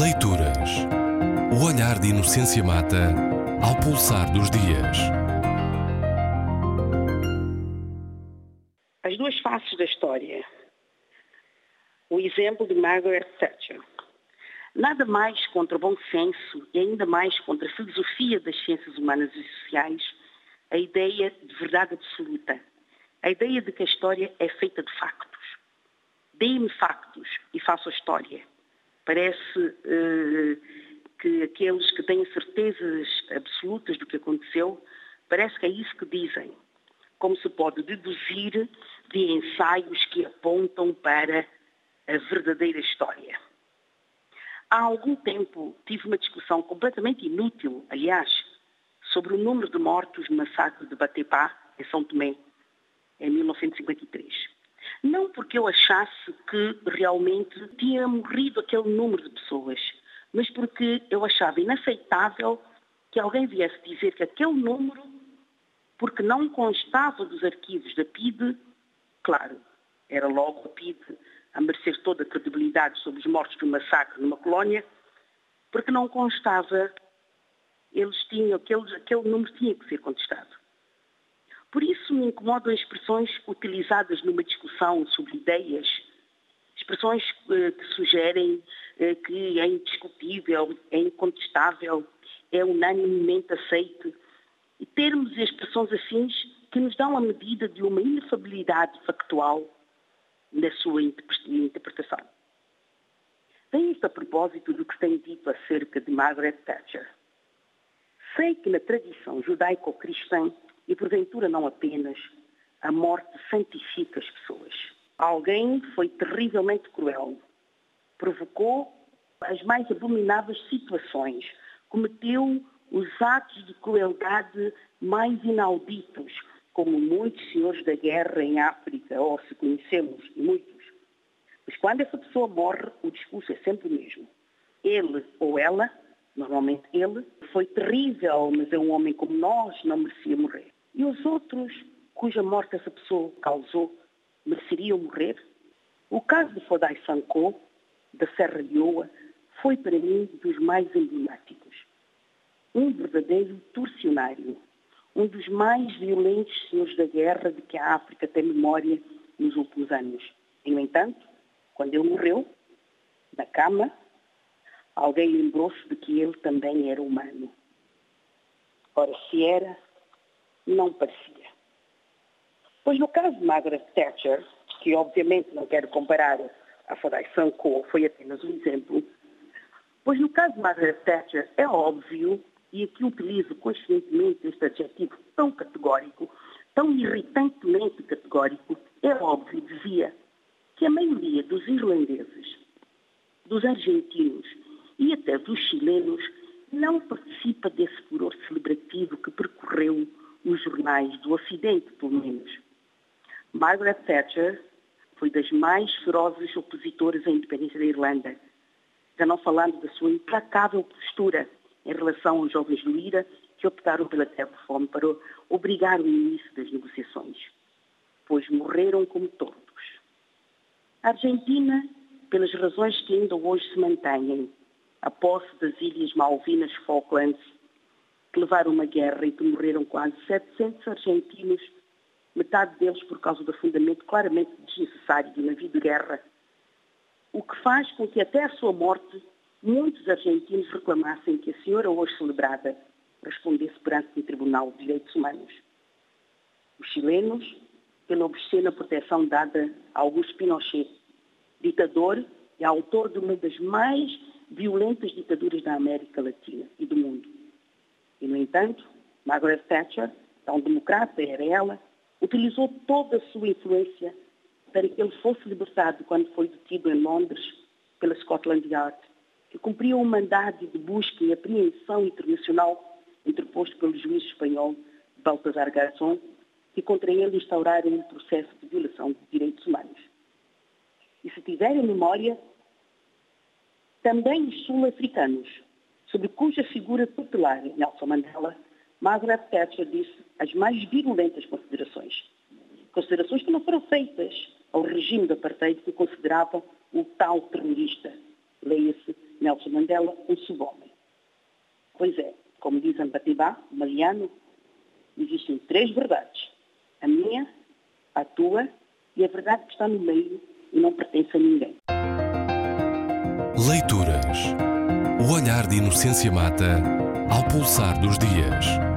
Leituras. O olhar de Inocência Mata ao pulsar dos dias. As duas faces da história. O exemplo de Margaret Thatcher. Nada mais contra o bom senso e ainda mais contra a filosofia das ciências humanas e sociais, a ideia de verdade absoluta. A ideia de que a história é feita de factos. Dê-me factos e faço a história Parece uh, que aqueles que têm certezas absolutas do que aconteceu, parece que é isso que dizem. Como se pode deduzir de ensaios que apontam para a verdadeira história. Há algum tempo tive uma discussão completamente inútil, aliás, sobre o número de mortos no massacre de Batepá, em São Tomé, em 1953. Não porque eu achasse que realmente tinha morrido aquele número de pessoas, mas porque eu achava inaceitável que alguém viesse dizer que aquele número, porque não constava dos arquivos da PIDE, claro, era logo a PIDE a merecer toda a credibilidade sobre os mortos do massacre numa colónia, porque não constava, eles tinham, aquele, aquele número tinha que ser contestado. Por isso me incomodam expressões utilizadas numa discussão sobre ideias, expressões eh, que sugerem eh, que é indiscutível, é incontestável, é unanimemente aceite, e termos e expressões afins que nos dão a medida de uma inefabilidade factual na sua interpretação. Tem isto a propósito do que tenho dito acerca de Margaret Thatcher. Sei que na tradição judaico-cristã e, porventura, não apenas, a morte santifica as pessoas. Alguém foi terrivelmente cruel, provocou as mais abomináveis situações, cometeu os atos de crueldade mais inauditos, como muitos senhores da guerra em África, ou se conhecemos, muitos. Mas quando essa pessoa morre, o discurso é sempre o mesmo. Ele ou ela, normalmente ele, foi terrível, mas é um homem como nós, não merecia morrer. E os outros, cuja morte essa pessoa causou, mereceriam morrer? O caso de Fodai Sanko, da Serra de Oa, foi para mim dos mais emblemáticos. Um verdadeiro torcionário, um dos mais violentos senhores da guerra de que a África tem memória nos últimos anos. E, no entanto, quando ele morreu, na cama, alguém lembrou-se de que ele também era humano. Ora, se era, não parecia. Pois no caso de Margaret Thatcher, que obviamente não quero comparar a Fodai Sanko, foi apenas um exemplo, pois no caso de Margaret Thatcher é óbvio, e aqui utilizo conscientemente este adjetivo tão categórico, tão irritantemente categórico, é óbvio, dizia, que a maioria dos irlandeses, dos argentinos e até dos chilenos não participa desse furor celebrativo que percorreu os jornais do Ocidente, pelo menos. Margaret Thatcher foi das mais ferozes opositoras à independência da Irlanda, já não falando da sua implacável postura em relação aos jovens do IRA que optaram pela terra fome para obrigar o início das negociações, pois morreram como tortos. A Argentina, pelas razões que ainda hoje se mantêm, a posse das ilhas Malvinas Falklands que levaram uma guerra e que morreram quase 700 argentinos, metade deles por causa do afundamento claramente desnecessário de um navio de guerra, o que faz com que até a sua morte muitos argentinos reclamassem que a senhora hoje celebrada respondesse perante o Tribunal de Direitos Humanos. Os chilenos, pela obscena proteção dada a Augusto Pinochet, ditador e autor de uma das mais violentas ditaduras da América Latina e do mundo. E, no entanto, Margaret Thatcher, tão democrata era ela, utilizou toda a sua influência para que ele fosse libertado quando foi detido em Londres pela Scotland Yard, que cumpria um mandato de busca e apreensão internacional interposto pelo juiz espanhol Baltasar Garzón, que contra ele instauraram um processo de violação de direitos humanos. E se tiverem memória, também os sul-africanos sobre cuja figura tutelar, Nelson Mandela, Margaret Thatcher disse as mais virulentas considerações. Considerações que não foram feitas ao regime do apartheid que considerava o tal terrorista. Leia-se Nelson Mandela, um subhomem. Pois é, como diz Ambatibá, Mariano, existem três verdades. A minha, a tua e a verdade que está no meio e não pertence a ninguém. Leituras. O olhar de Inocência Mata ao pulsar dos dias.